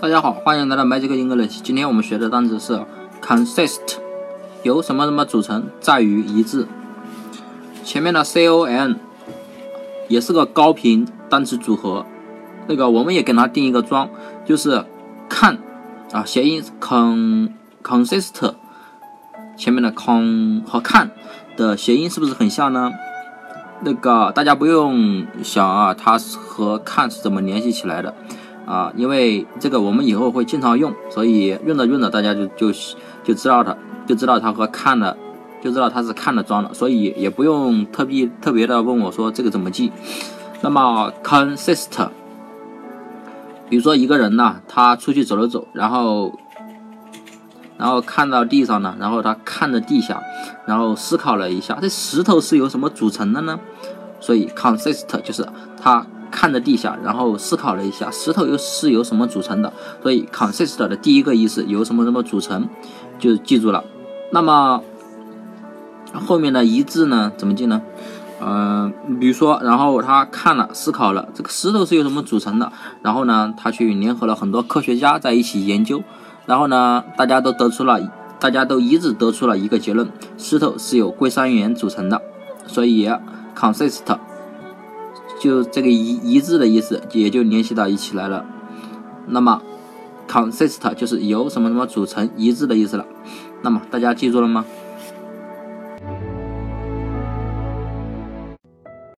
大家好，欢迎来到 Magic English。今天我们学的单词是 consist，由什么什么组成，在于一致。前面的 con 也是个高频单词组合，那个我们也给它定一个装，就是看啊，谐音 con consist，前面的 con 和看的谐音是不是很像呢？那个大家不用想啊，它和看是怎么联系起来的啊？因为这个我们以后会经常用，所以用着用着大家就就就知道它，就知道它和看的，就知道它是看的装的，所以也不用特别特别的问我说这个怎么记。那么 consist，比如说一个人呢，他出去走了走，然后。然后看到地上呢，然后他看着地下，然后思考了一下，这石头是由什么组成的呢？所以 consist 就是他看着地下，然后思考了一下，石头又是由什么组成的？所以 consist 的第一个意思由什么什么组成，就记住了。那么后面的一致呢，怎么记呢？嗯，比如说，然后他看了，思考了，这个石头是由什么组成的？然后呢，他去联合了很多科学家在一起研究。然后呢，大家都得出了，大家都一致得出了一个结论：石头是由硅酸盐组成的。所以，consist 就这个一一致的意思，也就联系到一起来了。那么，consist 就是由什么什么组成，一致的意思了。那么大家记住了吗？